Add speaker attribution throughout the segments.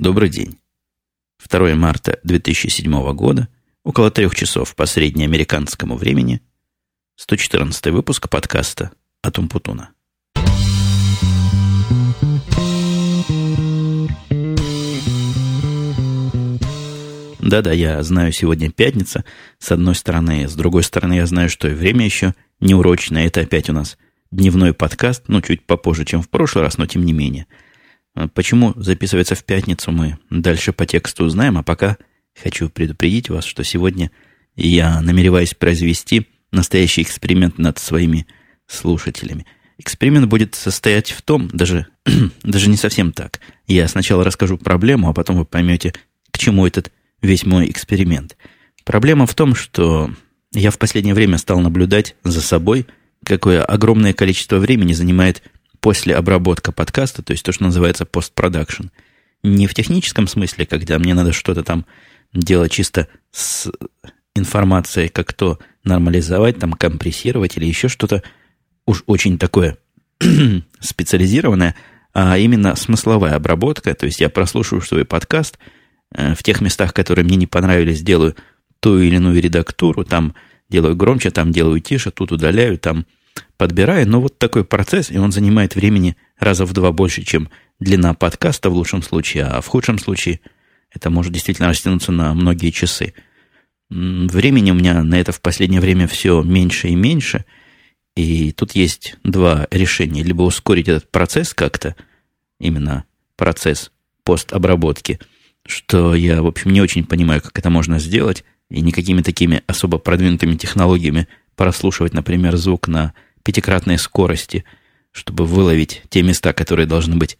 Speaker 1: Добрый день. 2 марта 2007 года, около трех часов по среднеамериканскому времени, 114 выпуск подкаста «Атум Путуна». Да-да, я знаю, сегодня пятница, с одной стороны. С другой стороны, я знаю, что и время еще неурочное. Это опять у нас дневной подкаст, ну, чуть попозже, чем в прошлый раз, но тем не менее – почему записывается в пятницу, мы дальше по тексту узнаем, а пока хочу предупредить вас, что сегодня я намереваюсь произвести настоящий эксперимент над своими слушателями. Эксперимент будет состоять в том, даже, даже не совсем так. Я сначала расскажу проблему, а потом вы поймете, к чему этот весь мой эксперимент. Проблема в том, что я в последнее время стал наблюдать за собой, какое огромное количество времени занимает после обработка подкаста, то есть то, что называется постпродакшн. Не в техническом смысле, когда мне надо что-то там делать чисто с информацией, как то нормализовать, там компрессировать или еще что-то уж очень такое специализированное, а именно смысловая обработка. То есть я прослушиваю свой подкаст, э, в тех местах, которые мне не понравились, делаю ту или иную редактуру, там делаю громче, там делаю тише, тут удаляю, там подбираю. Но вот такой процесс, и он занимает времени раза в два больше, чем длина подкаста в лучшем случае, а в худшем случае это может действительно растянуться на многие часы. Времени у меня на это в последнее время все меньше и меньше. И тут есть два решения. Либо ускорить этот процесс как-то, именно процесс постобработки, что я, в общем, не очень понимаю, как это можно сделать, и никакими такими особо продвинутыми технологиями прослушивать, например, звук на пятикратной скорости, чтобы выловить те места, которые должны быть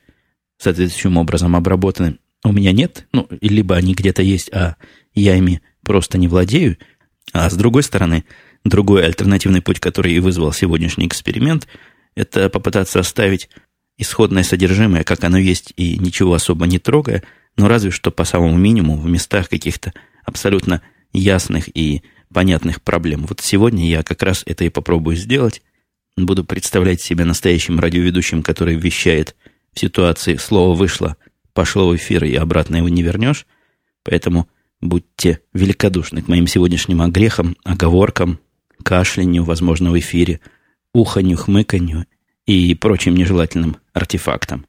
Speaker 1: соответствующим образом обработаны, у меня нет. Ну, либо они где-то есть, а я ими просто не владею. А с другой стороны, другой альтернативный путь, который и вызвал сегодняшний эксперимент, это попытаться оставить исходное содержимое, как оно есть, и ничего особо не трогая, но разве что по самому минимуму в местах каких-то абсолютно ясных и понятных проблем. Вот сегодня я как раз это и попробую сделать. Буду представлять себя настоящим радиоведущим, который вещает в ситуации «слово вышло, пошло в эфир, и обратно его не вернешь». Поэтому будьте великодушны к моим сегодняшним огрехам, оговоркам, кашлянью, возможно, в эфире, уханью, хмыканью и прочим нежелательным артефактам.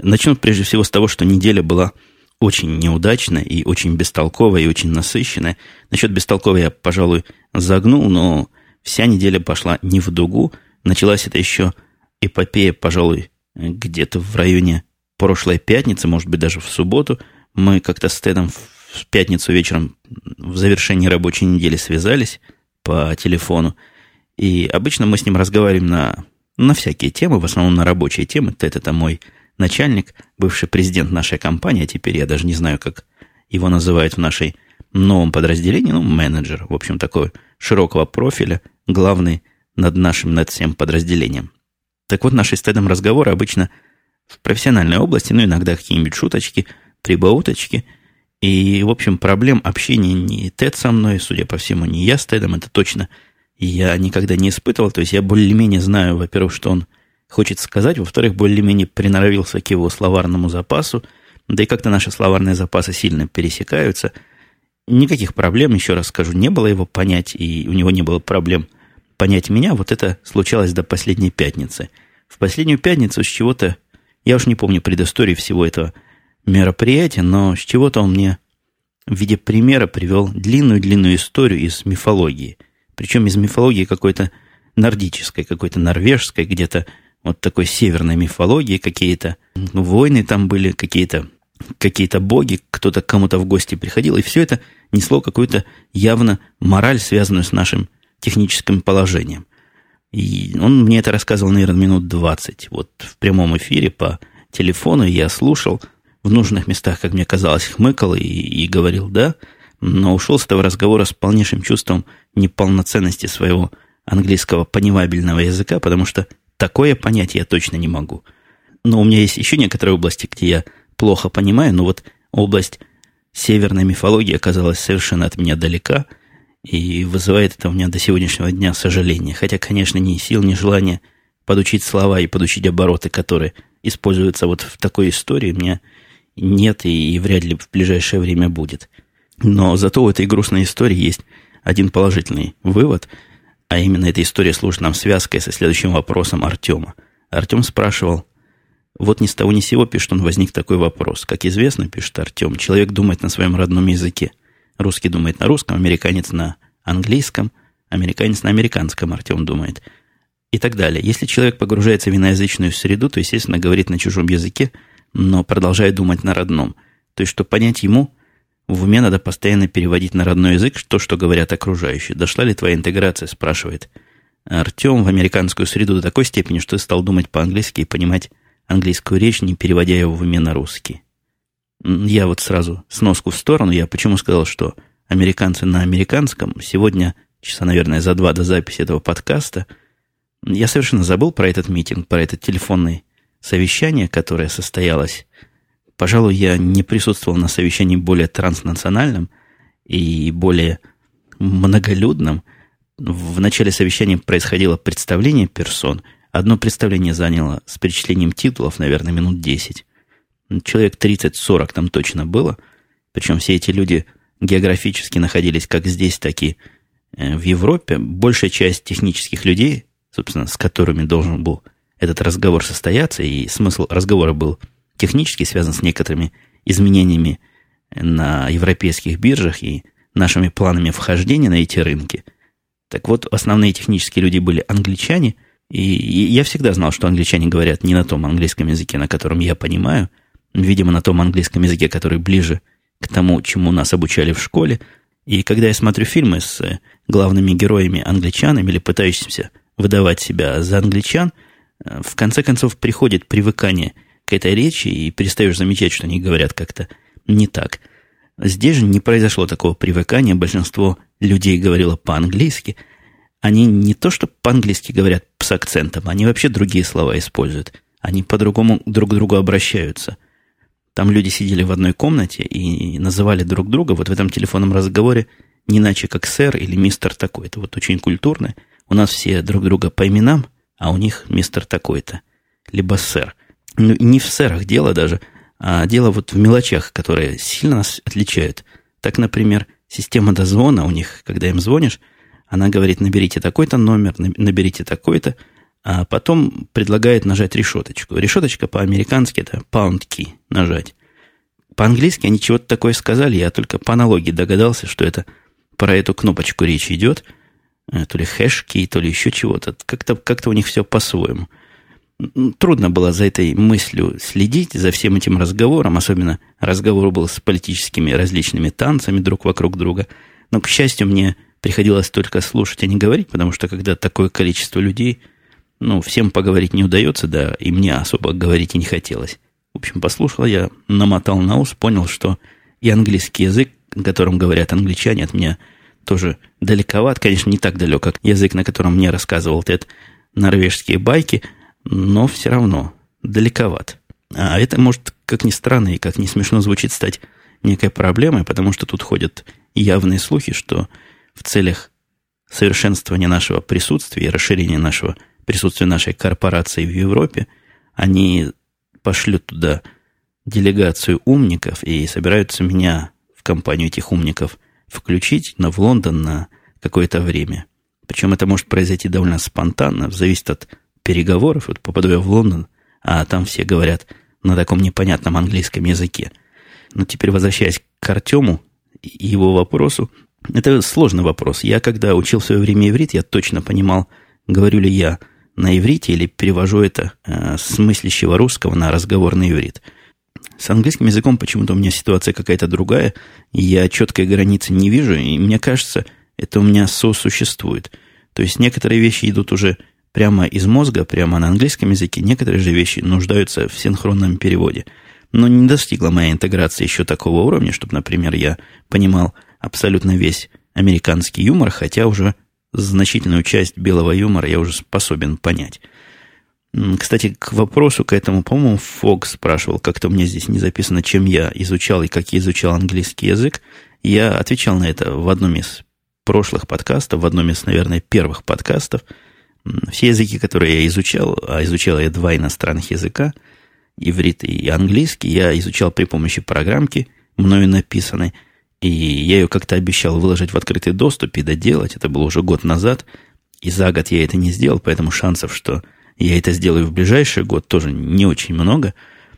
Speaker 1: Начну прежде всего с того, что неделя была очень неудачная и очень бестолковая и очень насыщенная. Насчет бестолковой я, пожалуй, загнул, но Вся неделя пошла не в дугу. Началась это еще эпопея, пожалуй, где-то в районе прошлой пятницы, может быть, даже в субботу. Мы как-то с Тедом в пятницу вечером в завершении рабочей недели связались по телефону. И обычно мы с ним разговариваем на, на всякие темы, в основном на рабочие темы. Тед – это мой начальник, бывший президент нашей компании, а теперь я даже не знаю, как его называют в нашей новом подразделении, ну, менеджер, в общем, такой широкого профиля – главный над нашим, над всем подразделением. Так вот, наши с Тедом разговоры обычно в профессиональной области, ну, иногда какие-нибудь шуточки, прибауточки. И, в общем, проблем общения не Тед со мной, судя по всему, не я с Тедом, это точно я никогда не испытывал. То есть я более-менее знаю, во-первых, что он хочет сказать, во-вторых, более-менее приноровился к его словарному запасу, да и как-то наши словарные запасы сильно пересекаются. Никаких проблем, еще раз скажу, не было его понять, и у него не было проблем понять меня, вот это случалось до последней пятницы. В последнюю пятницу с чего-то, я уж не помню предыстории всего этого мероприятия, но с чего-то он мне в виде примера привел длинную-длинную историю из мифологии. Причем из мифологии какой-то нордической, какой-то норвежской, где-то вот такой северной мифологии, какие-то войны там были, какие-то какие-то боги, кто-то кому-то в гости приходил, и все это несло какую-то явно мораль, связанную с нашим техническим положением. И он мне это рассказывал, наверное, минут 20. Вот в прямом эфире по телефону я слушал, в нужных местах, как мне казалось, хмыкал и, и говорил «да», но ушел с этого разговора с полнейшим чувством неполноценности своего английского понимабельного языка, потому что такое понять я точно не могу. Но у меня есть еще некоторые области, где я плохо понимаю, но вот область северной мифологии оказалась совершенно от меня далека – и вызывает это у меня до сегодняшнего дня сожаление. Хотя, конечно, ни сил, ни желания подучить слова и подучить обороты, которые используются вот в такой истории, мне нет и, и вряд ли в ближайшее время будет. Но зато у этой грустной истории есть один положительный вывод, а именно эта история служит нам связкой со следующим вопросом Артема. Артем спрашивал, вот ни с того ни сего, пишет он, возник такой вопрос. Как известно, пишет Артем, человек думает на своем родном языке. Русский думает на русском, американец на английском, американец на американском, Артем думает. И так далее. Если человек погружается в иноязычную среду, то, естественно, говорит на чужом языке, но продолжает думать на родном. То есть, чтобы понять ему, в уме надо постоянно переводить на родной язык то, что говорят окружающие. Дошла ли твоя интеграция, спрашивает Артем в американскую среду до такой степени, что ты стал думать по-английски и понимать английскую речь, не переводя его в уме на русский. Я вот сразу сноску в сторону. Я почему сказал, что американцы на американском. Сегодня, часа, наверное, за два до записи этого подкаста, я совершенно забыл про этот митинг, про это телефонное совещание, которое состоялось. Пожалуй, я не присутствовал на совещании более транснациональном и более многолюдном. В начале совещания происходило представление персон – Одно представление заняло с перечислением титулов, наверное, минут 10. Человек 30-40 там точно было. Причем все эти люди географически находились как здесь, так и э, в Европе. Большая часть технических людей, собственно, с которыми должен был этот разговор состояться, и смысл разговора был технически связан с некоторыми изменениями на европейских биржах и нашими планами вхождения на эти рынки. Так вот, основные технические люди были англичане – и, я всегда знал, что англичане говорят не на том английском языке, на котором я понимаю, видимо, на том английском языке, который ближе к тому, чему нас обучали в школе. И когда я смотрю фильмы с э, главными героями англичанами или пытающимся выдавать себя за англичан, э, в конце концов приходит привыкание к этой речи и перестаешь замечать, что они говорят как-то не так. Здесь же не произошло такого привыкания, большинство людей говорило по-английски – они не то что по-английски говорят с акцентом, они вообще другие слова используют. Они по-другому друг к другу обращаются. Там люди сидели в одной комнате и называли друг друга вот в этом телефонном разговоре не иначе, как сэр или мистер такой-то. Вот очень культурно. У нас все друг друга по именам, а у них мистер такой-то. Либо сэр. Ну, не в сэрах дело даже, а дело вот в мелочах, которые сильно нас отличают. Так, например, система дозвона у них, когда им звонишь, она говорит, наберите такой-то номер, наберите такой-то, а потом предлагает нажать решеточку. Решеточка по-американски это pound key нажать. По-английски они чего-то такое сказали, я только по аналогии догадался, что это про эту кнопочку речь идет. Э, то ли хэш-ки, то ли еще чего-то. Как-то как у них все по-своему. Трудно было за этой мыслью следить, за всем этим разговором. Особенно разговор был с политическими различными танцами друг вокруг друга. Но, к счастью, мне приходилось только слушать, а не говорить, потому что когда такое количество людей, ну, всем поговорить не удается, да, и мне особо говорить и не хотелось. В общем, послушал я, намотал на ус, понял, что и английский язык, на котором говорят англичане, от меня тоже далековат. Конечно, не так далек, как язык, на котором мне рассказывал Тед норвежские байки, но все равно далековат. А это может, как ни странно и как ни смешно звучит, стать некой проблемой, потому что тут ходят явные слухи, что в целях совершенствования нашего присутствия и расширения нашего присутствия нашей корпорации в Европе, они пошлют туда делегацию умников и собираются меня в компанию этих умников включить, но в Лондон на какое-то время. Причем это может произойти довольно спонтанно, зависит от переговоров. Вот попаду я в Лондон, а там все говорят на таком непонятном английском языке. Но теперь возвращаясь к Артему и его вопросу, это сложный вопрос. Я, когда учил в свое время иврит, я точно понимал, говорю ли я на иврите или перевожу это э, с мыслящего русского на разговорный иврит. С английским языком почему-то у меня ситуация какая-то другая, я четкой границы не вижу, и мне кажется, это у меня сосуществует. То есть некоторые вещи идут уже прямо из мозга, прямо на английском языке, некоторые же вещи нуждаются в синхронном переводе. Но не достигла моя интеграция еще такого уровня, чтобы, например, я понимал абсолютно весь американский юмор, хотя уже значительную часть белого юмора я уже способен понять. Кстати, к вопросу к этому, по-моему, Фокс спрашивал, как-то у меня здесь не записано, чем я изучал и как я изучал английский язык. Я отвечал на это в одном из прошлых подкастов, в одном из, наверное, первых подкастов. Все языки, которые я изучал, а изучал я два иностранных языка, иврит и английский я изучал при помощи программки, мною написанной, и я ее как-то обещал выложить в открытый доступ и доделать. Это было уже год назад, и за год я это не сделал, поэтому шансов, что я это сделаю в ближайший год, тоже не очень много.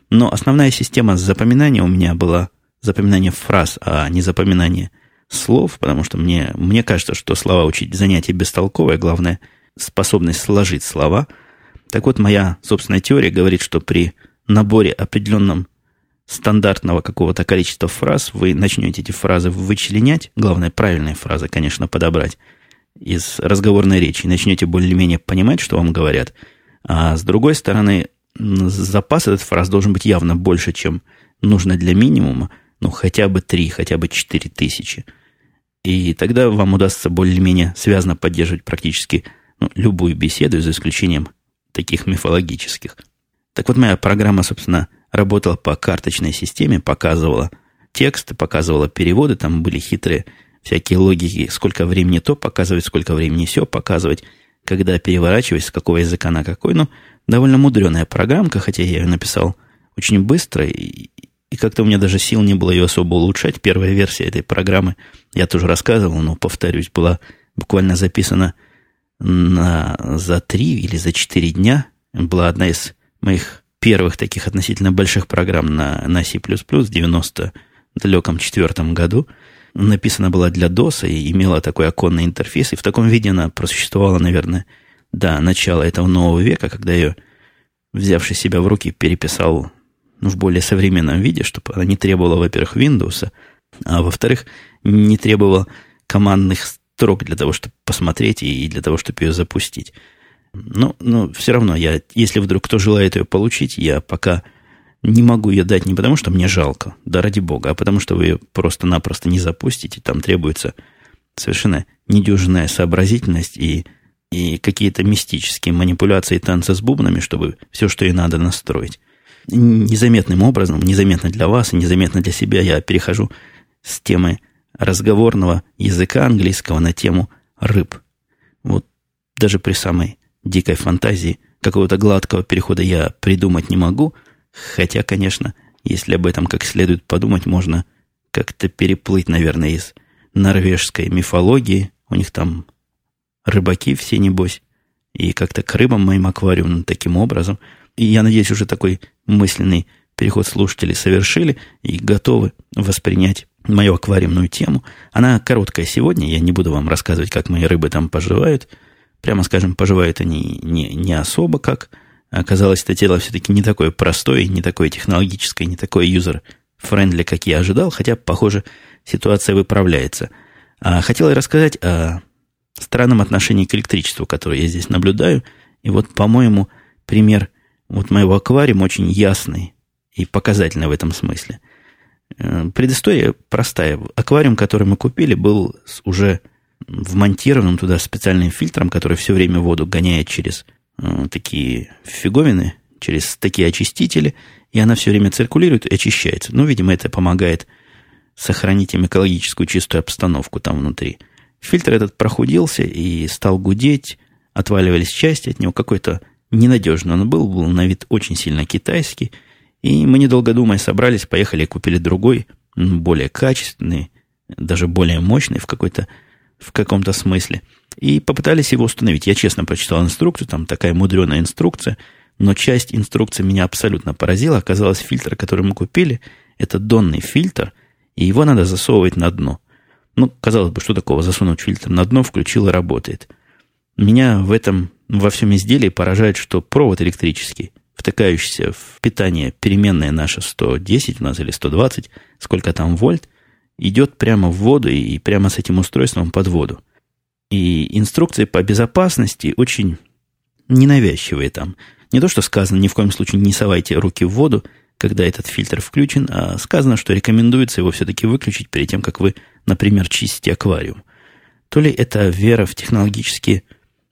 Speaker 1: Но основная система запоминания у меня была запоминание фраз, а не запоминание слов, потому что мне, мне кажется, что слова учить занятие бестолковое, главное способность сложить слова. Так вот, моя собственная теория говорит, что при наборе определенном стандартного какого-то количества фраз вы начнете эти фразы вычленять, главное, правильные фразы, конечно, подобрать из разговорной речи, начнете более-менее понимать, что вам говорят. А с другой стороны, запас этот фраз должен быть явно больше, чем нужно для минимума, ну, хотя бы три, хотя бы четыре тысячи. И тогда вам удастся более-менее связано поддерживать практически ну, любую беседу, за исключением таких мифологических. Так вот, моя программа, собственно, работала по карточной системе, показывала тексты, показывала переводы, там были хитрые всякие логики, сколько времени то показывать, сколько времени все показывать, когда переворачивать, с какого языка на какой. Ну, довольно мудреная программка, хотя я ее написал очень быстро, и, и как-то у меня даже сил не было ее особо улучшать. Первая версия этой программы, я тоже рассказывал, но, повторюсь, была буквально записана на, за три или за четыре дня. Была одна из моих первых таких относительно больших программ на, на C++ в 90 далеком четвертом году. Написана была для DOS и имела такой оконный интерфейс. И в таком виде она просуществовала, наверное, до начала этого нового века, когда ее, взявший себя в руки, переписал в более современном виде, чтобы она не требовала, во-первых, Windows, а во-вторых, не требовала командных строк для того, чтобы посмотреть и для того, чтобы ее запустить. Но, но все равно, я, если вдруг кто желает ее получить, я пока не могу ее дать не потому, что мне жалко, да ради бога, а потому что вы ее просто-напросто не запустите. Там требуется совершенно недюжинная сообразительность и, и какие-то мистические манипуляции и танцы с бубнами, чтобы все, что ей надо, настроить. Незаметным образом, незаметно для вас и незаметно для себя я перехожу с темы разговорного языка английского на тему рыб. Вот даже при самой дикой фантазии какого-то гладкого перехода я придумать не могу, хотя, конечно, если об этом как следует подумать, можно как-то переплыть, наверное, из норвежской мифологии. У них там рыбаки все, небось, и как-то к рыбам моим аквариумным таким образом. И я надеюсь, уже такой мысленный переход слушатели совершили и готовы воспринять мою аквариумную тему. Она короткая сегодня, я не буду вам рассказывать, как мои рыбы там поживают. Прямо скажем, поживают они не, не особо как. Оказалось, это дело все-таки не такое простое, не такое технологическое, не такое user-friendly, как я ожидал, хотя, похоже, ситуация выправляется. А хотел я рассказать о странном отношении к электричеству, которое я здесь наблюдаю. И вот, по-моему, пример вот моего аквариума очень ясный и показательный в этом смысле – Э, предыстория простая. Аквариум, который мы купили, был уже вмонтированным туда специальным фильтром, который все время воду гоняет через э, такие фиговины, через такие очистители, и она все время циркулирует и очищается. Ну, видимо, это помогает сохранить им экологическую чистую обстановку там внутри. Фильтр этот прохудился и стал гудеть, отваливались части от него, какой-то ненадежный он был, был на вид очень сильно китайский – и мы, недолго думая, собрались, поехали и купили другой, более качественный, даже более мощный в, какой-то, в каком-то смысле. И попытались его установить. Я честно прочитал инструкцию, там такая мудреная инструкция, но часть инструкции меня абсолютно поразила. Оказалось, фильтр, который мы купили, это донный фильтр, и его надо засовывать на дно. Ну, казалось бы, что такого, засунуть фильтр на дно, включил и работает. Меня в этом, во всем изделии поражает, что провод электрический втыкающийся в питание переменная наша 110 у нас или 120, сколько там вольт, идет прямо в воду и прямо с этим устройством под воду. И инструкции по безопасности очень ненавязчивые там. Не то, что сказано, ни в коем случае не совайте руки в воду, когда этот фильтр включен, а сказано, что рекомендуется его все-таки выключить перед тем, как вы, например, чистите аквариум. То ли это вера в технологические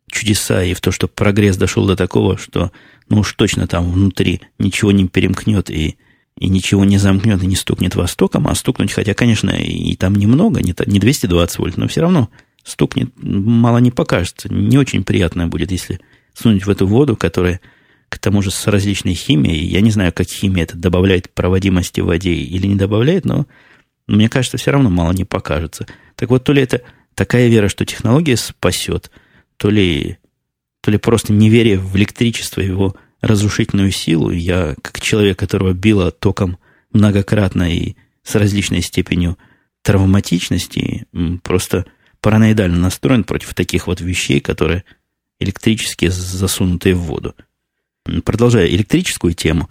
Speaker 1: чудеса и в то, что прогресс дошел до такого, что ну уж точно там внутри ничего не перемкнет и, и ничего не замкнет и не стукнет востоком, а стукнуть, хотя, конечно, и там немного, не, не 220 вольт, но все равно стукнет, мало не покажется. Не очень приятно будет, если сунуть в эту воду, которая к тому же с различной химией. Я не знаю, как химия это добавляет проводимости в воде или не добавляет, но мне кажется, все равно мало не покажется. Так вот, то ли это такая вера, что технология спасет, то ли, то ли просто неверие в электричество, его разрушительную силу. Я, как человек, которого било током многократно и с различной степенью травматичности, просто параноидально настроен против таких вот вещей, которые электрически засунутые в воду. Продолжая электрическую тему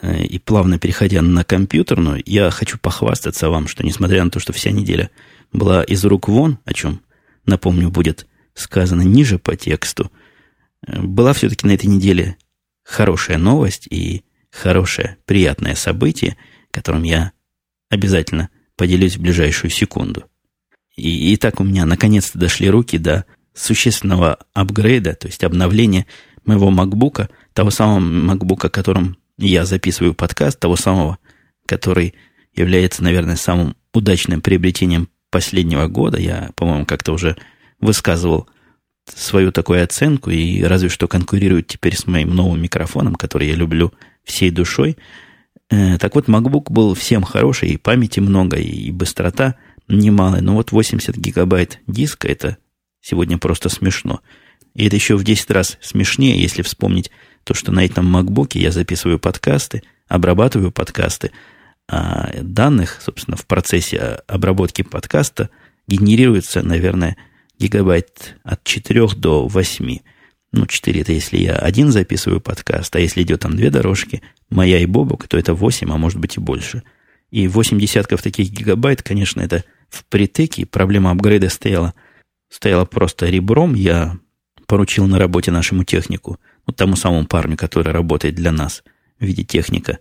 Speaker 1: э, и плавно переходя на компьютерную, я хочу похвастаться вам, что несмотря на то, что вся неделя была из рук вон, о чем, напомню, будет сказано ниже по тексту, э, была все-таки на этой неделе хорошая новость и хорошее, приятное событие, которым я обязательно поделюсь в ближайшую секунду. И, и так у меня наконец-то дошли руки до существенного апгрейда, то есть обновления моего MacBook, того самого MacBook, которым я записываю подкаст, того самого, который является, наверное, самым удачным приобретением последнего года. Я, по-моему, как-то уже высказывал свою такую оценку и разве что конкурирует теперь с моим новым микрофоном, который я люблю всей душой. Э, так вот, MacBook был всем хороший, и памяти много, и быстрота немалая. Но вот 80 гигабайт диска, это сегодня просто смешно. И это еще в 10 раз смешнее, если вспомнить то, что на этом MacBook я записываю подкасты, обрабатываю подкасты, а данных, собственно, в процессе обработки подкаста генерируется, наверное, гигабайт от 4 до 8. Ну, 4 это если я один записываю подкаст, а если идет там две дорожки, моя и Бобок, то это 8, а может быть и больше. И 8 десятков таких гигабайт, конечно, это в притыке. Проблема апгрейда стояла, стояла просто ребром. Я поручил на работе нашему технику, ну, тому самому парню, который работает для нас в виде техника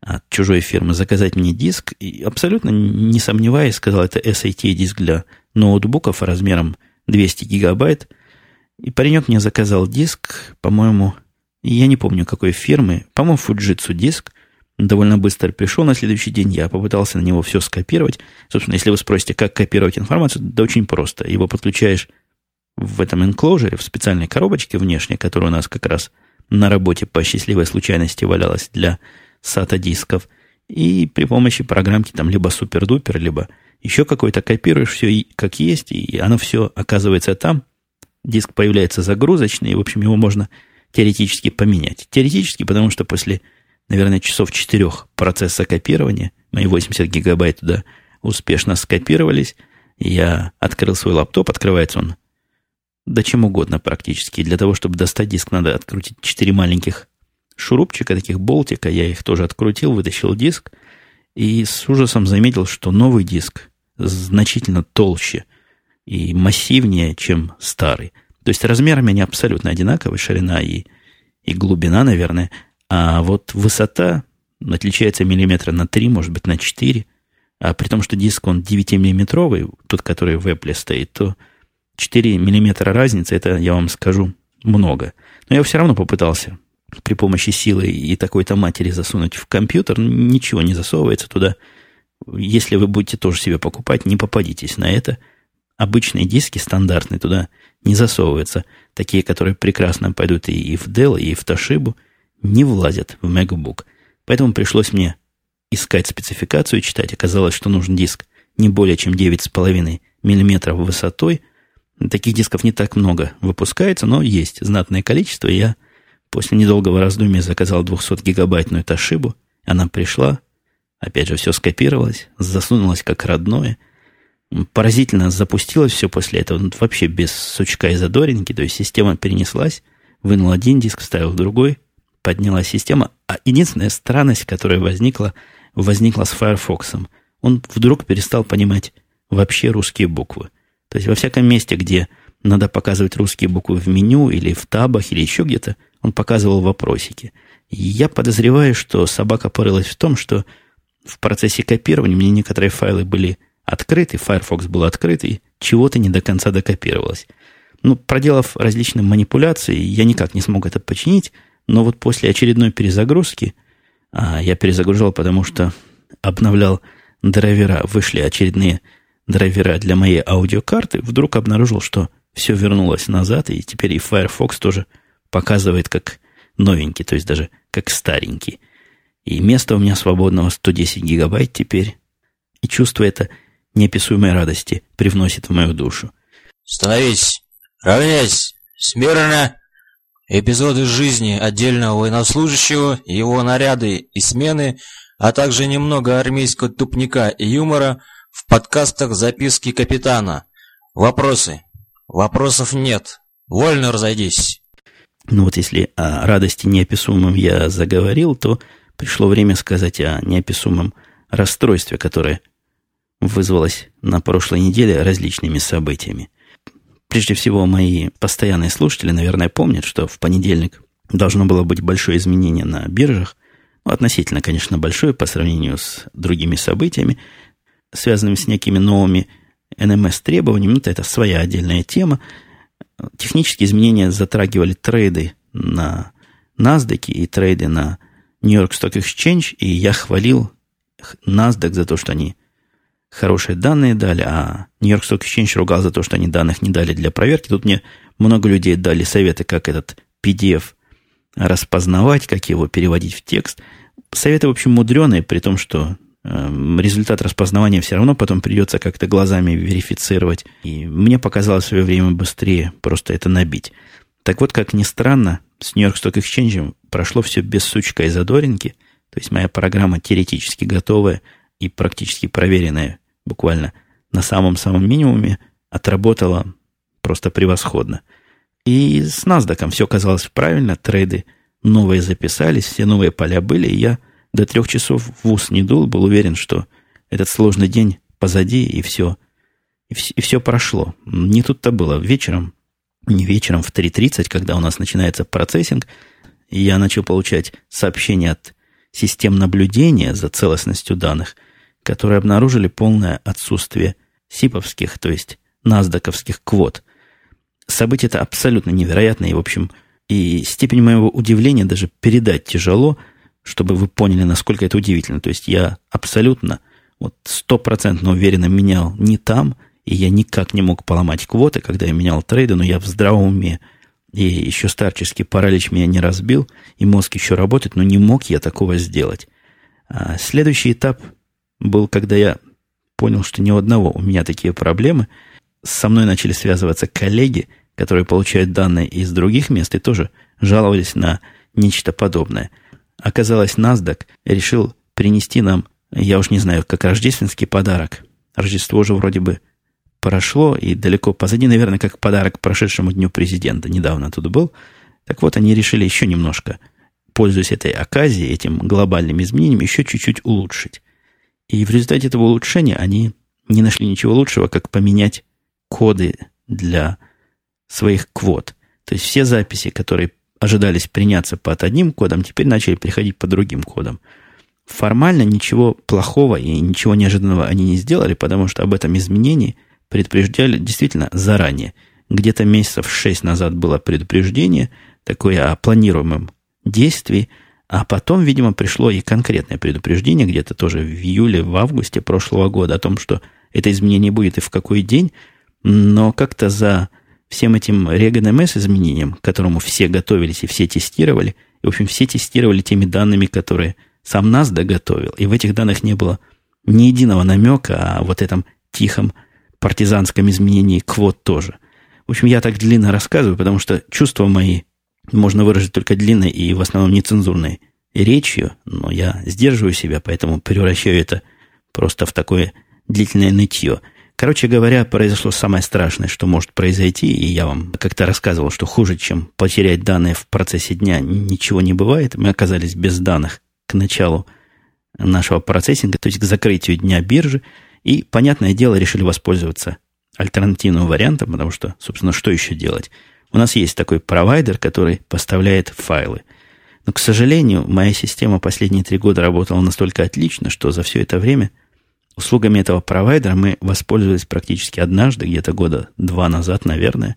Speaker 1: от чужой фирмы, заказать мне диск. И абсолютно не сомневаясь, сказал, это SAT-диск для ноутбуков размером 200 гигабайт. И паренек мне заказал диск, по-моему, я не помню какой фирмы, по-моему, Fujitsu диск. Довольно быстро пришел на следующий день, я попытался на него все скопировать. Собственно, если вы спросите, как копировать информацию, да очень просто. Его подключаешь в этом энклоужере, в специальной коробочке внешней, которая у нас как раз на работе по счастливой случайности валялась для SATA дисков. И при помощи программки там либо супер-дупер, либо еще какой-то копируешь все как есть, и оно все оказывается там. Диск появляется загрузочный, и, в общем, его можно теоретически поменять. Теоретически, потому что после, наверное, часов четырех процесса копирования, мои 80 гигабайт туда успешно скопировались, я открыл свой лаптоп, открывается он да чем угодно практически. Для того, чтобы достать диск, надо открутить четыре маленьких шурупчика, таких болтика. Я их тоже открутил, вытащил диск. И с ужасом заметил, что новый диск значительно толще и массивнее, чем старый. То есть размерами они абсолютно одинаковые, ширина и, и глубина, наверное. А вот высота отличается миллиметра на 3, может быть, на 4. А при том, что диск, он 9-миллиметровый, тот, который в Apple стоит, то 4 миллиметра разницы, это, я вам скажу, много. Но я все равно попытался при помощи силы и такой-то матери засунуть в компьютер. Ничего не засовывается туда. Если вы будете тоже себе покупать, не попадитесь на это. Обычные диски стандартные туда не засовываются. Такие, которые прекрасно пойдут и в Dell, и в Toshiba, не влазят в MacBook. Поэтому пришлось мне искать спецификацию, читать. Оказалось, что нужен диск не более чем 9,5 мм высотой. Таких дисков не так много выпускается, но есть знатное количество. Я после недолгого раздумья заказал 200-гигабайтную Toshiba. Она пришла, Опять же, все скопировалось, засунулось как родное. Поразительно запустилось все после этого. Ну, вообще без сучка и задоринки. То есть система перенеслась, вынул один диск, вставил другой, подняла система. А единственная странность, которая возникла, возникла с Firefox. Он вдруг перестал понимать вообще русские буквы. То есть во всяком месте, где надо показывать русские буквы в меню или в табах или еще где-то, он показывал вопросики. Я подозреваю, что собака порылась в том, что в процессе копирования мне некоторые файлы были открыты, Firefox был открыт, и чего-то не до конца докопировалось. Ну, проделав различные манипуляции, я никак не смог это починить, но вот после очередной перезагрузки, а я перезагружал, потому что обновлял драйвера, вышли очередные драйвера для моей аудиокарты, вдруг обнаружил, что все вернулось назад, и теперь и Firefox тоже показывает как новенький, то есть даже как старенький. И место у меня свободного 110 гигабайт теперь. И чувство это неописуемой радости привносит в мою душу.
Speaker 2: «Становись! Равняйсь! Смирно!» Эпизоды жизни отдельного военнослужащего, его наряды и смены, а также немного армейского тупника и юмора в подкастах «Записки капитана». Вопросы? Вопросов нет. Вольно разойдись.
Speaker 1: Ну вот если о радости неописуемом я заговорил, то пришло время сказать о неописуемом расстройстве, которое вызвалось на прошлой неделе различными событиями. Прежде всего, мои постоянные слушатели, наверное, помнят, что в понедельник должно было быть большое изменение на биржах. Ну, относительно, конечно, большое по сравнению с другими событиями, связанными с некими новыми NMS-требованиями. Ну, это своя отдельная тема. Технические изменения затрагивали трейды на NASDAQ и трейды на York Stock Exchange, и я хвалил NASDAQ за то, что они хорошие данные дали, а Нью-Йорк Stock Exchange ругал за то, что они данных не дали для проверки. Тут мне много людей дали советы, как этот PDF распознавать, как его переводить в текст. Советы, в общем, мудреные, при том, что э, результат распознавания все равно потом придется как-то глазами верифицировать. И мне показалось в свое время быстрее просто это набить. Так вот, как ни странно, с Нью-Йорк Stock Exchange прошло все без сучка и задоринки. То есть моя программа теоретически готовая и практически проверенная буквально на самом-самом минимуме, отработала просто превосходно. И с NASDAQ все казалось правильно, трейды новые записались, все новые поля были, и я до трех часов в ус не дул, был уверен, что этот сложный день позади, и все, и все, и все прошло. Не тут-то было. Вечером, не вечером, в 3.30, когда у нас начинается процессинг, я начал получать сообщения от систем наблюдения за целостностью данных – которые обнаружили полное отсутствие сиповских, то есть наздаковских квот. Событие это абсолютно невероятное, и, в общем, и степень моего удивления даже передать тяжело, чтобы вы поняли, насколько это удивительно. То есть я абсолютно, вот стопроцентно уверенно менял не там, и я никак не мог поломать квоты, когда я менял трейды, но я в здравом уме, и еще старческий паралич меня не разбил, и мозг еще работает, но не мог я такого сделать. А следующий этап был, когда я понял, что ни у одного у меня такие проблемы. Со мной начали связываться коллеги, которые получают данные из других мест и тоже жаловались на нечто подобное. Оказалось, NASDAQ решил принести нам, я уж не знаю, как рождественский подарок. Рождество же вроде бы прошло и далеко позади, наверное, как подарок прошедшему дню президента. Недавно тут был. Так вот, они решили еще немножко, пользуясь этой оказией, этим глобальным изменением, еще чуть-чуть улучшить. И в результате этого улучшения они не нашли ничего лучшего, как поменять коды для своих квот. То есть все записи, которые ожидались приняться под одним кодом, теперь начали приходить по другим кодам. Формально ничего плохого и ничего неожиданного они не сделали, потому что об этом изменении предупреждали действительно заранее. Где-то месяцев шесть назад было предупреждение такое о планируемом действии – а потом, видимо, пришло и конкретное предупреждение где-то тоже в июле, в августе прошлого года о том, что это изменение будет и в какой день, но как-то за всем этим RegNMS изменением, которому все готовились и все тестировали, и, в общем, все тестировали теми данными, которые сам нас доготовил, и в этих данных не было ни единого намека о вот этом тихом партизанском изменении квот тоже. В общем, я так длинно рассказываю, потому что чувства мои можно выразить только длинной и в основном нецензурной речью, но я сдерживаю себя, поэтому превращаю это просто в такое длительное нытье. Короче говоря, произошло самое страшное, что может произойти, и я вам как-то рассказывал, что хуже, чем потерять данные в процессе дня, ничего не бывает. Мы оказались без данных к началу нашего процессинга, то есть к закрытию дня биржи, и, понятное дело, решили воспользоваться альтернативным вариантом, потому что, собственно, что еще делать? У нас есть такой провайдер, который поставляет файлы. Но, к сожалению, моя система последние три года работала настолько отлично, что за все это время услугами этого провайдера мы воспользовались практически однажды, где-то года два назад, наверное.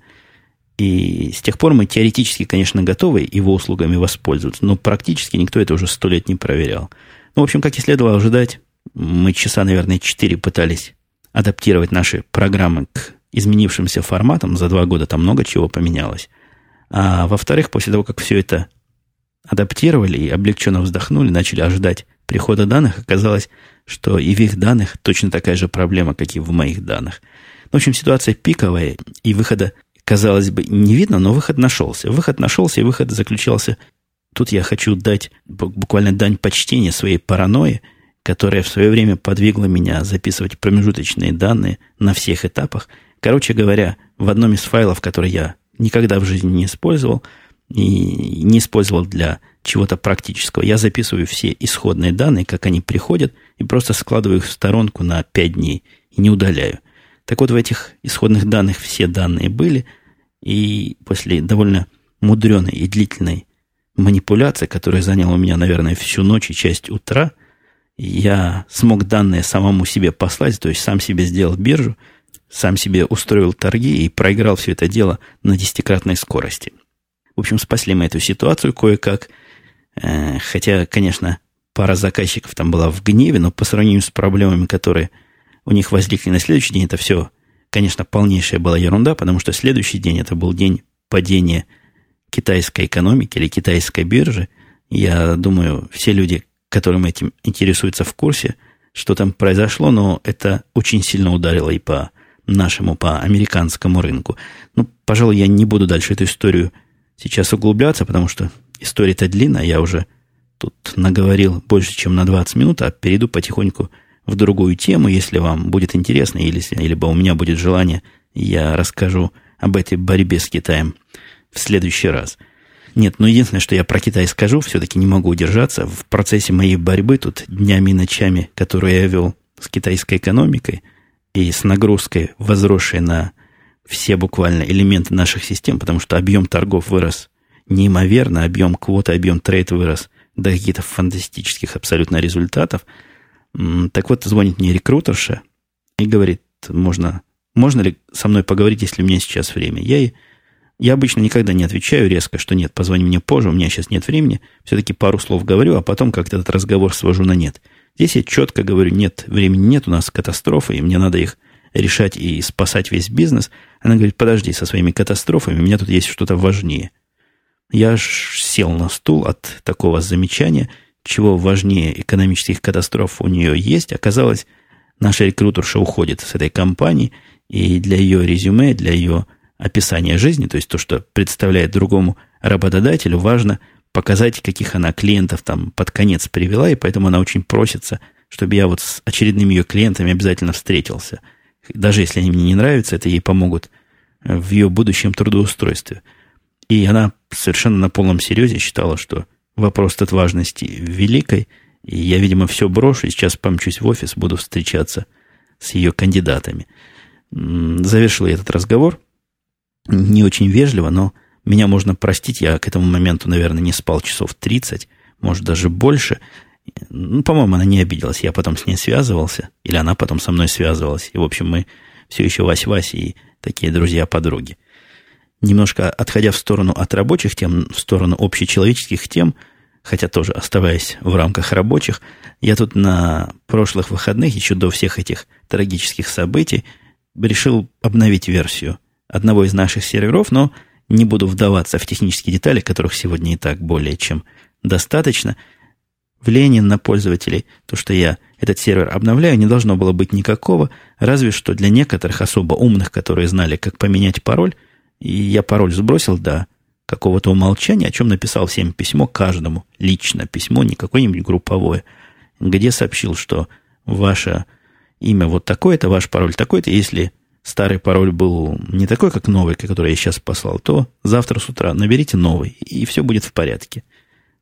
Speaker 1: И с тех пор мы теоретически, конечно, готовы его услугами воспользоваться, но практически никто это уже сто лет не проверял. Ну, в общем, как и следовало ожидать, мы часа, наверное, четыре пытались адаптировать наши программы к изменившимся форматом. За два года там много чего поменялось. А во-вторых, после того, как все это адаптировали и облегченно вздохнули, начали ожидать прихода данных, оказалось, что и в их данных точно такая же проблема, как и в моих данных. В общем, ситуация пиковая, и выхода, казалось бы, не видно, но выход нашелся. Выход нашелся, и выход заключался... Тут я хочу дать буквально дань почтения своей паранойи, которая в свое время подвигла меня записывать промежуточные данные на всех этапах. Короче говоря, в одном из файлов, который я никогда в жизни не использовал, и не использовал для чего-то практического. Я записываю все исходные данные, как они приходят, и просто складываю их в сторонку на 5 дней и не удаляю. Так вот, в этих исходных данных все данные были, и после довольно мудреной и длительной манипуляции, которая заняла у меня, наверное, всю ночь и часть утра, я смог данные самому себе послать, то есть сам себе сделал биржу, сам себе устроил торги и проиграл все это дело на десятикратной скорости. В общем, спасли мы эту ситуацию кое-как – Э, хотя, конечно, пара заказчиков там была в гневе, но по сравнению с проблемами, которые у них возникли на следующий день, это все, конечно, полнейшая была ерунда, потому что следующий день это был день падения китайской экономики или китайской биржи. Я думаю, все люди, которым этим интересуются в курсе, что там произошло, но это очень сильно ударило и по нашему, по американскому рынку. Ну, пожалуй, я не буду дальше эту историю сейчас углубляться, потому что История-то длинная, я уже тут наговорил больше, чем на 20 минут, а перейду потихоньку в другую тему, если вам будет интересно, или, либо у меня будет желание, я расскажу об этой борьбе с Китаем в следующий раз. Нет, ну единственное, что я про Китай скажу, все-таки не могу удержаться. В процессе моей борьбы тут днями и ночами, которую я вел с китайской экономикой и с нагрузкой, возросшей на все буквально элементы наших систем, потому что объем торгов вырос неимоверно, объем квоты, объем трейд вырос до каких-то фантастических абсолютно результатов. Так вот, звонит мне рекрутерша и говорит, можно, можно ли со мной поговорить, если у меня сейчас время. Я, ей, я обычно никогда не отвечаю резко, что нет, позвони мне позже, у меня сейчас нет времени. Все-таки пару слов говорю, а потом как-то этот разговор свожу на нет. Здесь я четко говорю, нет, времени нет, у нас катастрофа, и мне надо их решать и спасать весь бизнес. Она говорит, подожди со своими катастрофами, у меня тут есть что-то важнее – я аж сел на стул от такого замечания, чего важнее экономических катастроф у нее есть. Оказалось, наша рекрутерша уходит с этой компании, и для ее резюме, для ее описания жизни, то есть то, что представляет другому работодателю, важно показать, каких она клиентов там под конец привела, и поэтому она очень просится, чтобы я вот с очередными ее клиентами обязательно встретился. Даже если они мне не нравятся, это ей помогут в ее будущем трудоустройстве. И она совершенно на полном серьезе считала, что вопрос от важности великой, и я, видимо, все брошу, и сейчас помчусь в офис, буду встречаться с ее кандидатами. Завершил я этот разговор. Не очень вежливо, но меня можно простить. Я к этому моменту, наверное, не спал часов 30, может, даже больше. Ну, по-моему, она не обиделась. Я потом с ней связывался, или она потом со мной связывалась. И, в общем, мы все еще Вась-Вась и такие друзья-подруги немножко отходя в сторону от рабочих тем, в сторону общечеловеческих тем, хотя тоже оставаясь в рамках рабочих, я тут на прошлых выходных, еще до всех этих трагических событий, решил обновить версию одного из наших серверов, но не буду вдаваться в технические детали, которых сегодня и так более чем достаточно. Влияние на пользователей, то, что я этот сервер обновляю, не должно было быть никакого, разве что для некоторых особо умных, которые знали, как поменять пароль – и я пароль сбросил до какого-то умолчания, о чем написал всем письмо каждому, лично письмо, не какое-нибудь групповое, где сообщил, что ваше имя вот такое-то, ваш пароль такой-то, если старый пароль был не такой, как новый, который я сейчас послал, то завтра с утра наберите новый, и все будет в порядке.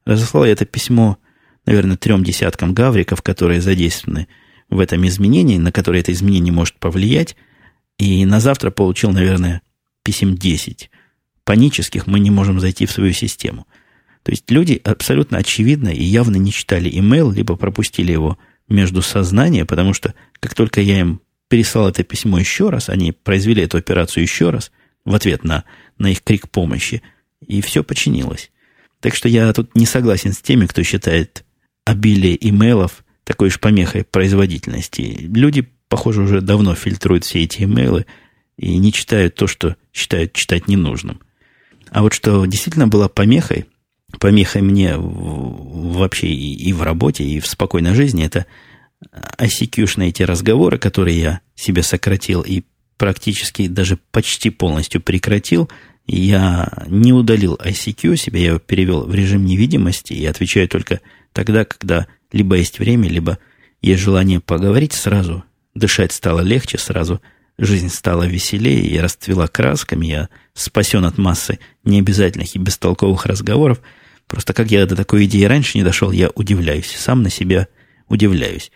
Speaker 1: Разослал я это письмо, наверное, трем десяткам гавриков, которые задействованы в этом изменении, на которые это изменение может повлиять, и на завтра получил, наверное, писем 10 панических мы не можем зайти в свою систему. То есть люди абсолютно очевидно и явно не читали имейл, либо пропустили его между сознания, потому что как только я им переслал это письмо еще раз, они произвели эту операцию еще раз в ответ на, на их крик помощи, и все починилось. Так что я тут не согласен с теми, кто считает обилие имейлов такой уж помехой производительности. Люди, похоже, уже давно фильтруют все эти имейлы, и не читают то, что считают читать ненужным. А вот что действительно было помехой, помехой мне вообще и в работе, и в спокойной жизни, это ICQ-шные эти разговоры, которые я себе сократил и практически даже почти полностью прекратил. Я не удалил ICQ себе, я его перевел в режим невидимости и отвечаю только тогда, когда либо есть время, либо есть желание поговорить сразу. Дышать стало легче сразу, жизнь стала веселее и расцвела красками. Я спасен от массы необязательных и бестолковых разговоров. Просто как я до такой идеи раньше не дошел, я удивляюсь. Сам на себя удивляюсь.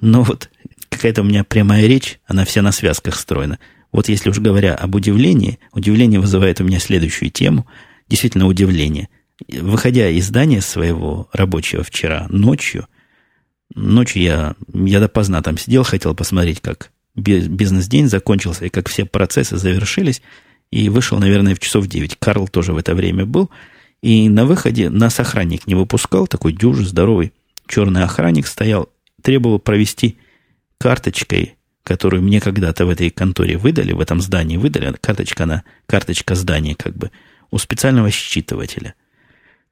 Speaker 1: Но вот какая-то у меня прямая речь, она вся на связках строена. Вот если уж говоря об удивлении, удивление вызывает у меня следующую тему. Действительно удивление. Выходя из здания своего рабочего вчера ночью, ночью я, я допоздна там сидел, хотел посмотреть, как бизнес-день закончился и как все процессы завершились, и вышел, наверное, в часов 9. Карл тоже в это время был. И на выходе нас охранник не выпускал, такой дюжий, здоровый черный охранник стоял, требовал провести карточкой, которую мне когда-то в этой конторе выдали, в этом здании выдали, карточка, она, карточка здания как бы, у специального считывателя.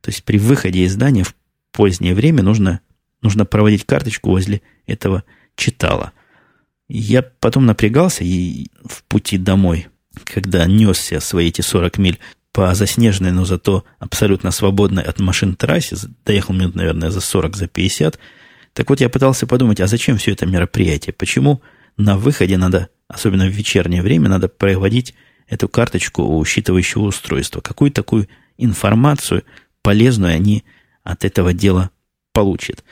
Speaker 1: То есть при выходе из здания в позднее время нужно, нужно проводить карточку возле этого читала. Я потом напрягался и в пути домой, когда несся свои эти 40 миль по заснеженной, но зато абсолютно свободной от машин трассе, доехал минут, наверное, за 40, за 50, так вот, я пытался подумать, а зачем все это мероприятие? Почему на выходе надо, особенно в вечернее время, надо проводить эту карточку у считывающего устройства? Какую такую информацию полезную они от этого дела получат?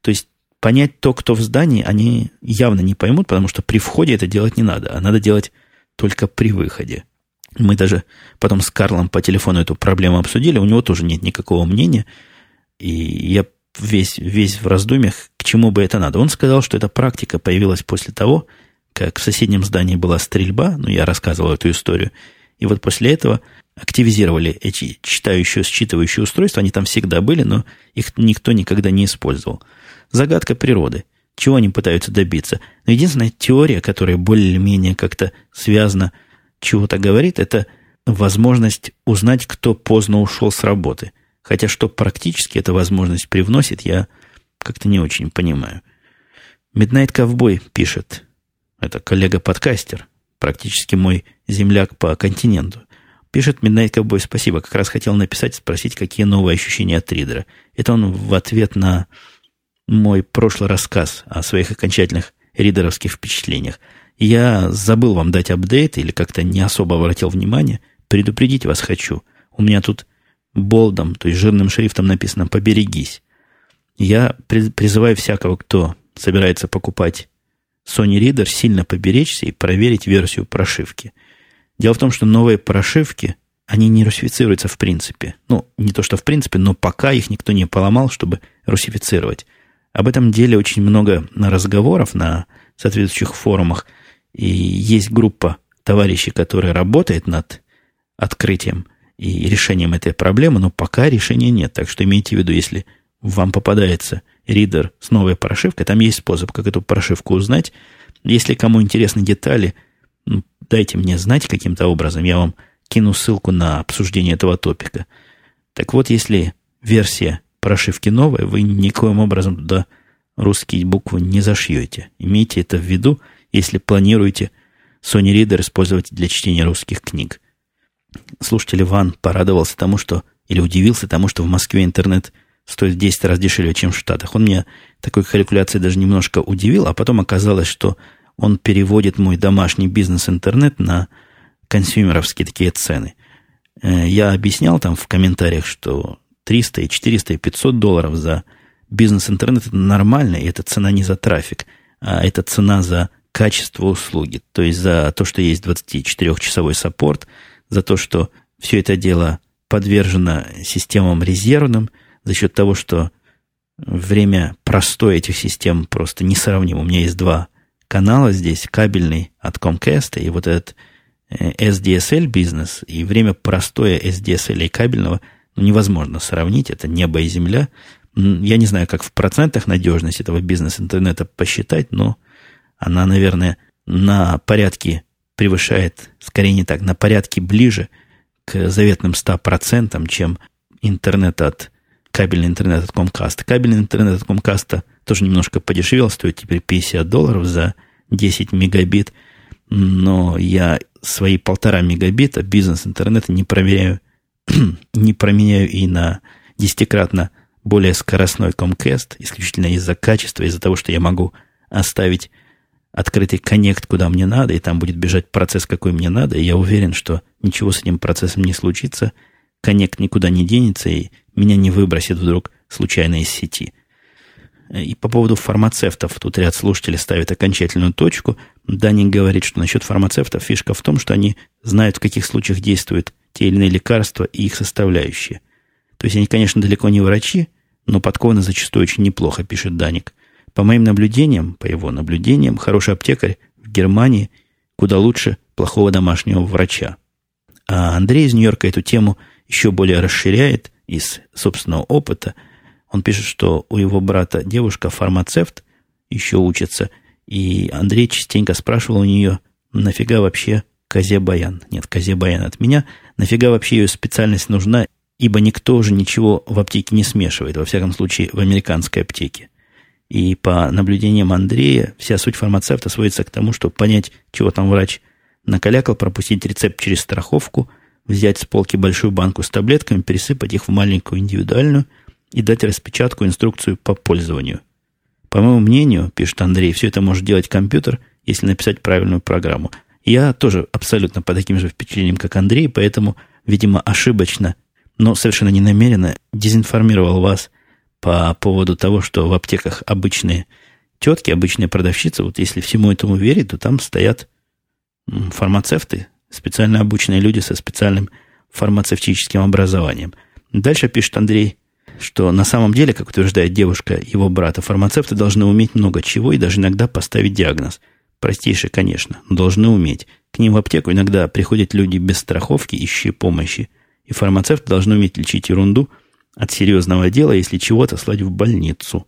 Speaker 1: То есть понять то, кто в здании, они явно не поймут, потому что при входе это делать не надо, а надо делать только при выходе. Мы даже потом с Карлом по телефону эту проблему обсудили, у него тоже нет никакого мнения. И я весь, весь в раздумьях, к чему бы это надо. Он сказал, что эта практика появилась после того, как в соседнем здании была стрельба, ну, я рассказывал эту историю, и вот после этого активизировали эти читающие, считывающие устройства, они там всегда были, но их никто никогда не использовал. Загадка природы. Чего они пытаются добиться? Но единственная теория, которая более-менее как-то связана, чего-то говорит, это возможность узнать, кто поздно ушел с работы. Хотя что практически эта возможность привносит, я как-то не очень понимаю. Midnight Ковбой пишет. Это коллега-подкастер, практически мой земляк по континенту. Пишет Midnight Ковбой, спасибо. Как раз хотел написать, спросить, какие новые ощущения от ридера. Это он в ответ на мой прошлый рассказ о своих окончательных ридеровских впечатлениях. Я забыл вам дать апдейт или как-то не особо обратил внимание. Предупредить вас хочу. У меня тут болдом, то есть жирным шрифтом написано «поберегись». Я призываю всякого, кто собирается покупать Sony Reader, сильно поберечься и проверить версию прошивки. Дело в том, что новые прошивки, они не русифицируются в принципе. Ну, не то, что в принципе, но пока их никто не поломал, чтобы русифицировать. Об этом деле очень много разговоров на соответствующих форумах. И есть группа товарищей, которая работает над открытием – и решением этой проблемы, но пока решения нет. Так что имейте в виду, если вам попадается ридер с новой прошивкой, там есть способ, как эту прошивку узнать. Если кому интересны детали, ну, дайте мне знать каким-то образом, я вам кину ссылку на обсуждение этого топика. Так вот, если версия прошивки новая, вы никоим образом туда русские буквы не зашьете. Имейте это в виду, если планируете Sony Reader использовать для чтения русских книг слушатель Иван порадовался тому, что, или удивился тому, что в Москве интернет стоит в 10 раз дешевле, чем в Штатах. Он меня такой калькуляцией даже немножко удивил, а потом оказалось, что он переводит мой домашний бизнес-интернет на консюмеровские такие цены. Э, я объяснял там в комментариях, что 300, и 400, и 500 долларов за бизнес-интернет это нормально, и это цена не за трафик, а это цена за качество услуги. То есть за то, что есть 24-часовой саппорт – за то, что все это дело подвержено системам резервным, за счет того, что время простое этих систем просто несравнимо. У меня есть два канала здесь, кабельный от Comcast и вот этот э, SDSL бизнес, и время простое SDSL и кабельного ну, невозможно сравнить, это небо и земля. Я не знаю, как в процентах надежность этого бизнес-интернета посчитать, но она, наверное, на порядке превышает, скорее не так, на порядке ближе к заветным 100%, чем интернет от кабельный интернет от Comcast. Кабельный интернет от Comcast тоже немножко подешевел, стоит теперь 50 долларов за 10 мегабит. Но я свои полтора мегабита бизнес-интернета не проверяю, не променяю и на десятикратно более скоростной Comcast, исключительно из-за качества, из-за того, что я могу оставить открытый коннект, куда мне надо, и там будет бежать процесс, какой мне надо, и я уверен, что ничего с этим процессом не случится, коннект никуда не денется, и меня не выбросит вдруг случайно из сети. И по поводу фармацевтов, тут ряд слушателей ставит окончательную точку. Дани говорит, что насчет фармацевтов фишка в том, что они знают, в каких случаях действуют те или иные лекарства и их составляющие. То есть они, конечно, далеко не врачи, но подкованы зачастую очень неплохо, пишет Даник. По моим наблюдениям, по его наблюдениям, хороший аптекарь в Германии куда лучше плохого домашнего врача. А Андрей из Нью-Йорка эту тему еще более расширяет из собственного опыта. Он пишет, что у его брата девушка фармацевт еще учится, и Андрей частенько спрашивал у нее, нафига вообще козе баян? Нет, козе баян от меня. Нафига вообще ее специальность нужна ибо никто уже ничего в аптеке не смешивает, во всяком случае в американской аптеке. И по наблюдениям Андрея, вся суть фармацевта сводится к тому, чтобы понять, чего там врач накалякал, пропустить рецепт через страховку, взять с полки большую банку с таблетками, пересыпать их в маленькую индивидуальную и дать распечатку, инструкцию по пользованию. По моему мнению, пишет Андрей, все это может делать компьютер, если написать правильную программу. Я тоже абсолютно по таким же впечатлениям, как Андрей, поэтому, видимо, ошибочно но совершенно не намеренно дезинформировал вас по поводу того, что в аптеках обычные тетки, обычные продавщицы, вот если всему этому верить, то там стоят фармацевты, специально обученные люди со специальным фармацевтическим образованием. Дальше пишет Андрей, что на самом деле, как утверждает девушка его брата, фармацевты должны уметь много чего и даже иногда поставить диагноз. Простейший, конечно, но должны уметь. К ним в аптеку иногда приходят люди без страховки, ищущие помощи и фармацевты должны уметь лечить ерунду от серьезного дела, если чего-то слать в больницу.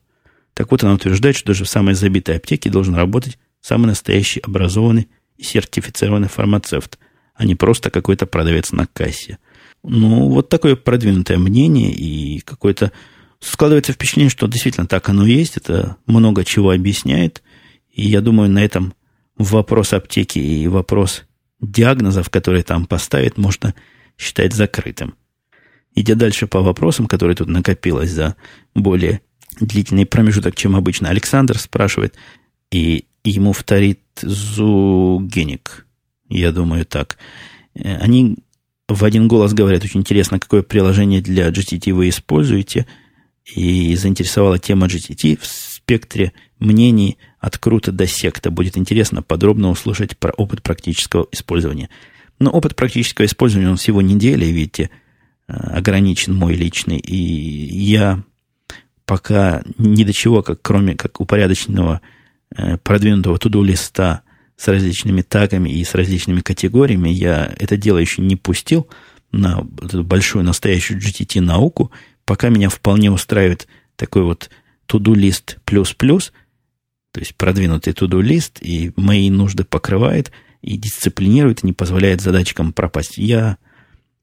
Speaker 1: Так вот, она утверждает, что даже в самой забитой аптеке должен работать самый настоящий образованный и сертифицированный фармацевт, а не просто какой-то продавец на кассе. Ну, вот такое продвинутое мнение и какое-то... Складывается впечатление, что действительно так оно и есть. Это много чего объясняет. И я думаю, на этом вопрос аптеки и вопрос диагнозов, которые там поставят, можно считать закрытым. Идя дальше по вопросам, которые тут накопилось за более длительный промежуток, чем обычно, Александр спрашивает, и ему вторит Зугеник. Я думаю, так. Э, они в один голос говорят, очень интересно, какое приложение для GTT вы используете. И заинтересовала тема GTT в спектре мнений от круто до секта. Будет интересно подробно услышать про опыт практического использования. Но опыт практического использования, он всего недели, видите, э, ограничен мой личный. И я пока ни до чего, как кроме как упорядоченного э, продвинутого туду листа с различными тагами и с различными категориями, я это дело еще не пустил на большую настоящую GTT науку, пока меня вполне устраивает такой вот туду лист плюс-плюс, то есть продвинутый туду лист, и мои нужды покрывает – и дисциплинирует, и не позволяет задачкам пропасть. Я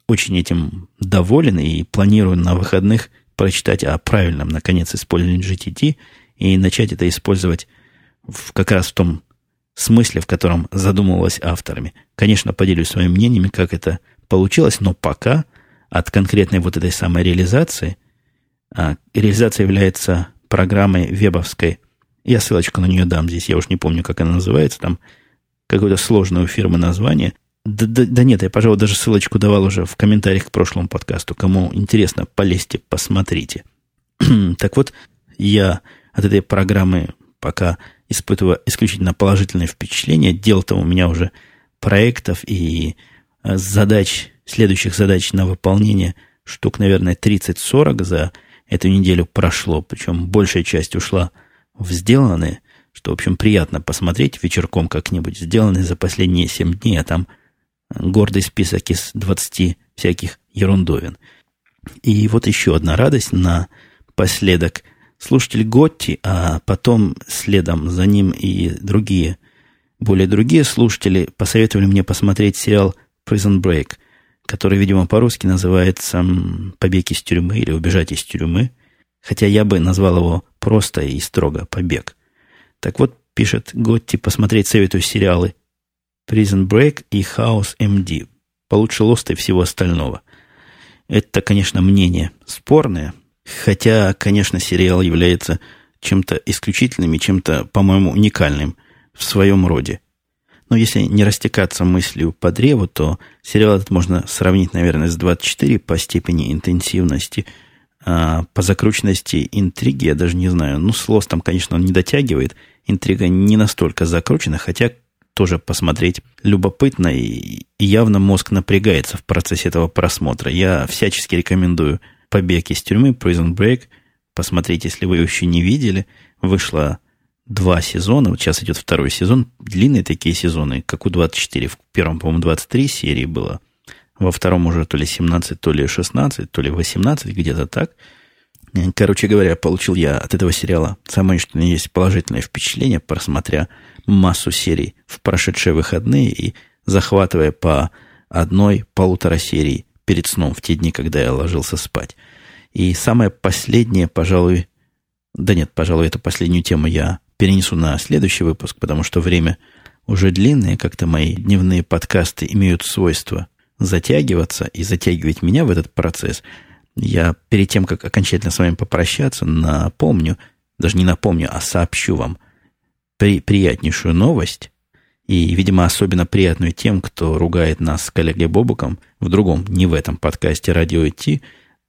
Speaker 1: очень этим доволен и планирую на выходных прочитать о правильном, наконец, использовании GTT и начать это использовать в, как раз в том смысле, в котором задумывалось авторами. Конечно, поделюсь своими мнениями, как это получилось, но пока от конкретной вот этой самой реализации, а реализация является программой вебовской, я ссылочку на нее дам здесь, я уж не помню, как она называется, там какое-то сложное у фирмы название. Да, да, да нет, я, пожалуй, даже ссылочку давал уже в комментариях к прошлому подкасту. Кому интересно, полезьте, посмотрите. так вот, я от этой программы пока испытываю исключительно положительные впечатления. Дел-то у меня уже проектов и э, задач, следующих задач на выполнение штук, наверное, 30-40 за эту неделю прошло. Причем большая часть ушла в сделанные что, в общем, приятно посмотреть вечерком как-нибудь, сделанный за последние 7 дней, а там гордый список из 20 всяких ерундовин. И вот еще одна радость на последок. Слушатель Готти, а потом следом за ним и другие, более другие слушатели посоветовали мне посмотреть сериал Prison Break, который, видимо, по-русски называется «Побег из тюрьмы» или «Убежать из тюрьмы». Хотя я бы назвал его просто и строго «Побег». Так вот, пишет Готти, посмотреть советую сериалы Prison Break и House MD. Получше Лоста и всего остального. Это, конечно, мнение спорное, хотя, конечно, сериал является чем-то исключительным и чем-то, по-моему, уникальным в своем роде. Но если не растекаться мыслью по древу, то сериал этот можно сравнить, наверное, с 24 по степени интенсивности, а по закрученности интриги, я даже не знаю. Ну, с Лостом, конечно, он не дотягивает. Интрига не настолько закручена, хотя тоже посмотреть любопытно и, явно мозг напрягается в процессе этого просмотра. Я всячески рекомендую «Побег из тюрьмы», «Prison Break». Посмотрите, если вы еще не видели. Вышло два сезона, вот сейчас идет второй сезон, длинные такие сезоны, как у 24. В первом, по-моему, 23 серии было. Во втором уже то ли 17, то ли 16, то ли 18, где-то так. Короче говоря, получил я от этого сериала самое что есть положительное впечатление, просмотря массу серий в прошедшие выходные и захватывая по одной полутора серии перед сном в те дни, когда я ложился спать. И самое последнее, пожалуй, да нет, пожалуй, эту последнюю тему я перенесу на следующий выпуск, потому что время уже длинное, как-то мои дневные подкасты имеют свойство затягиваться и затягивать меня в этот процесс. Я перед тем, как окончательно с вами попрощаться, напомню, даже не напомню, а сообщу вам при, приятнейшую новость, и, видимо, особенно приятную тем, кто ругает нас с коллегой Бобуком в другом, не в этом подкасте «Радио идти»,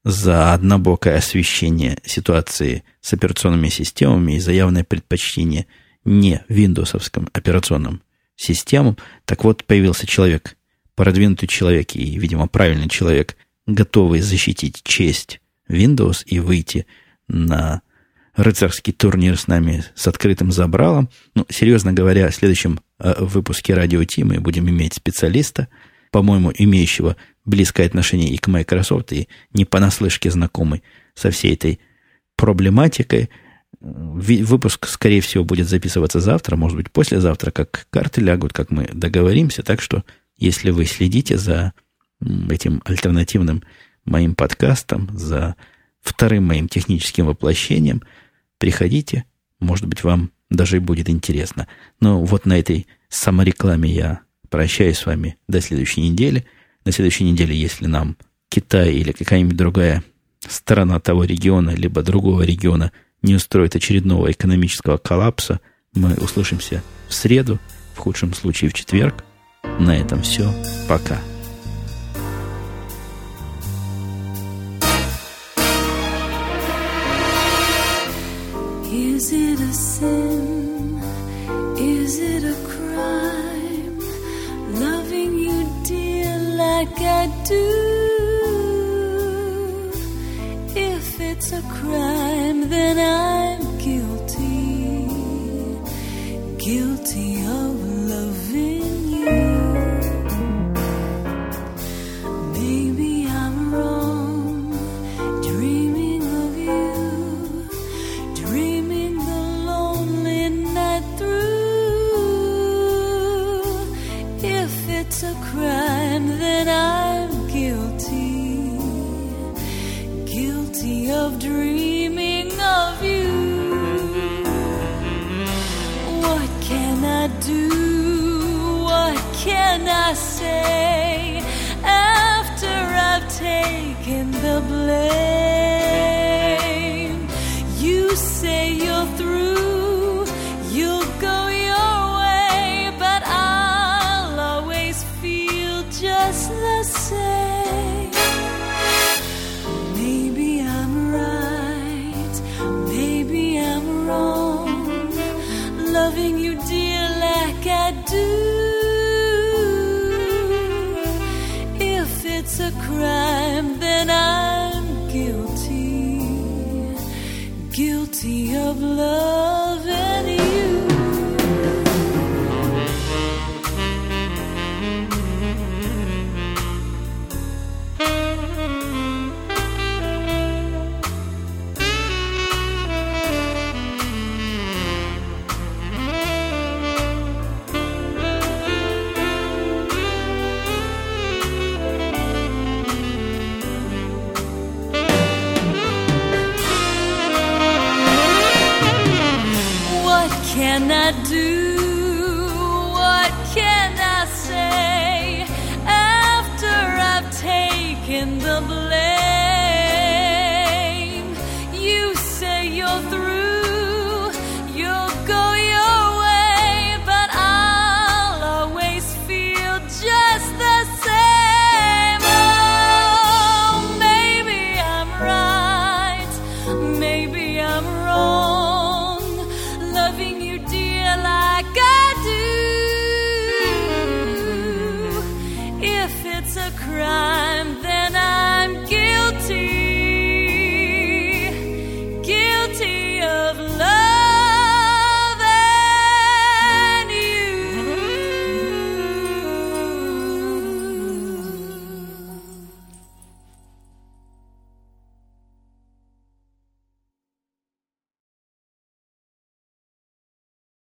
Speaker 1: за однобокое освещение ситуации с операционными системами и за явное предпочтение не виндовсовским операционным системам. Так вот, появился человек, продвинутый человек и, видимо, правильный человек, готовый защитить честь Windows и выйти на рыцарский турнир с нами с открытым забралом. Ну, серьезно говоря, в следующем э, выпуске радио Ти мы будем иметь специалиста, по-моему, имеющего близкое отношение и к Microsoft, и не понаслышке знакомый со всей этой проблематикой. Выпуск, скорее всего, будет записываться завтра, может быть, послезавтра, как карты лягут, как мы договоримся. Так что, если вы следите за этим альтернативным моим подкастом, за вторым моим техническим воплощением – Приходите, может быть, вам даже и будет интересно. Но вот на этой саморекламе я прощаюсь с вами до следующей недели. На следующей неделе, если нам Китай или какая-нибудь другая сторона того региона, либо другого региона не устроит очередного экономического коллапса, мы услышимся в среду, в худшем случае в четверг. На этом все. Пока.
Speaker 3: Do.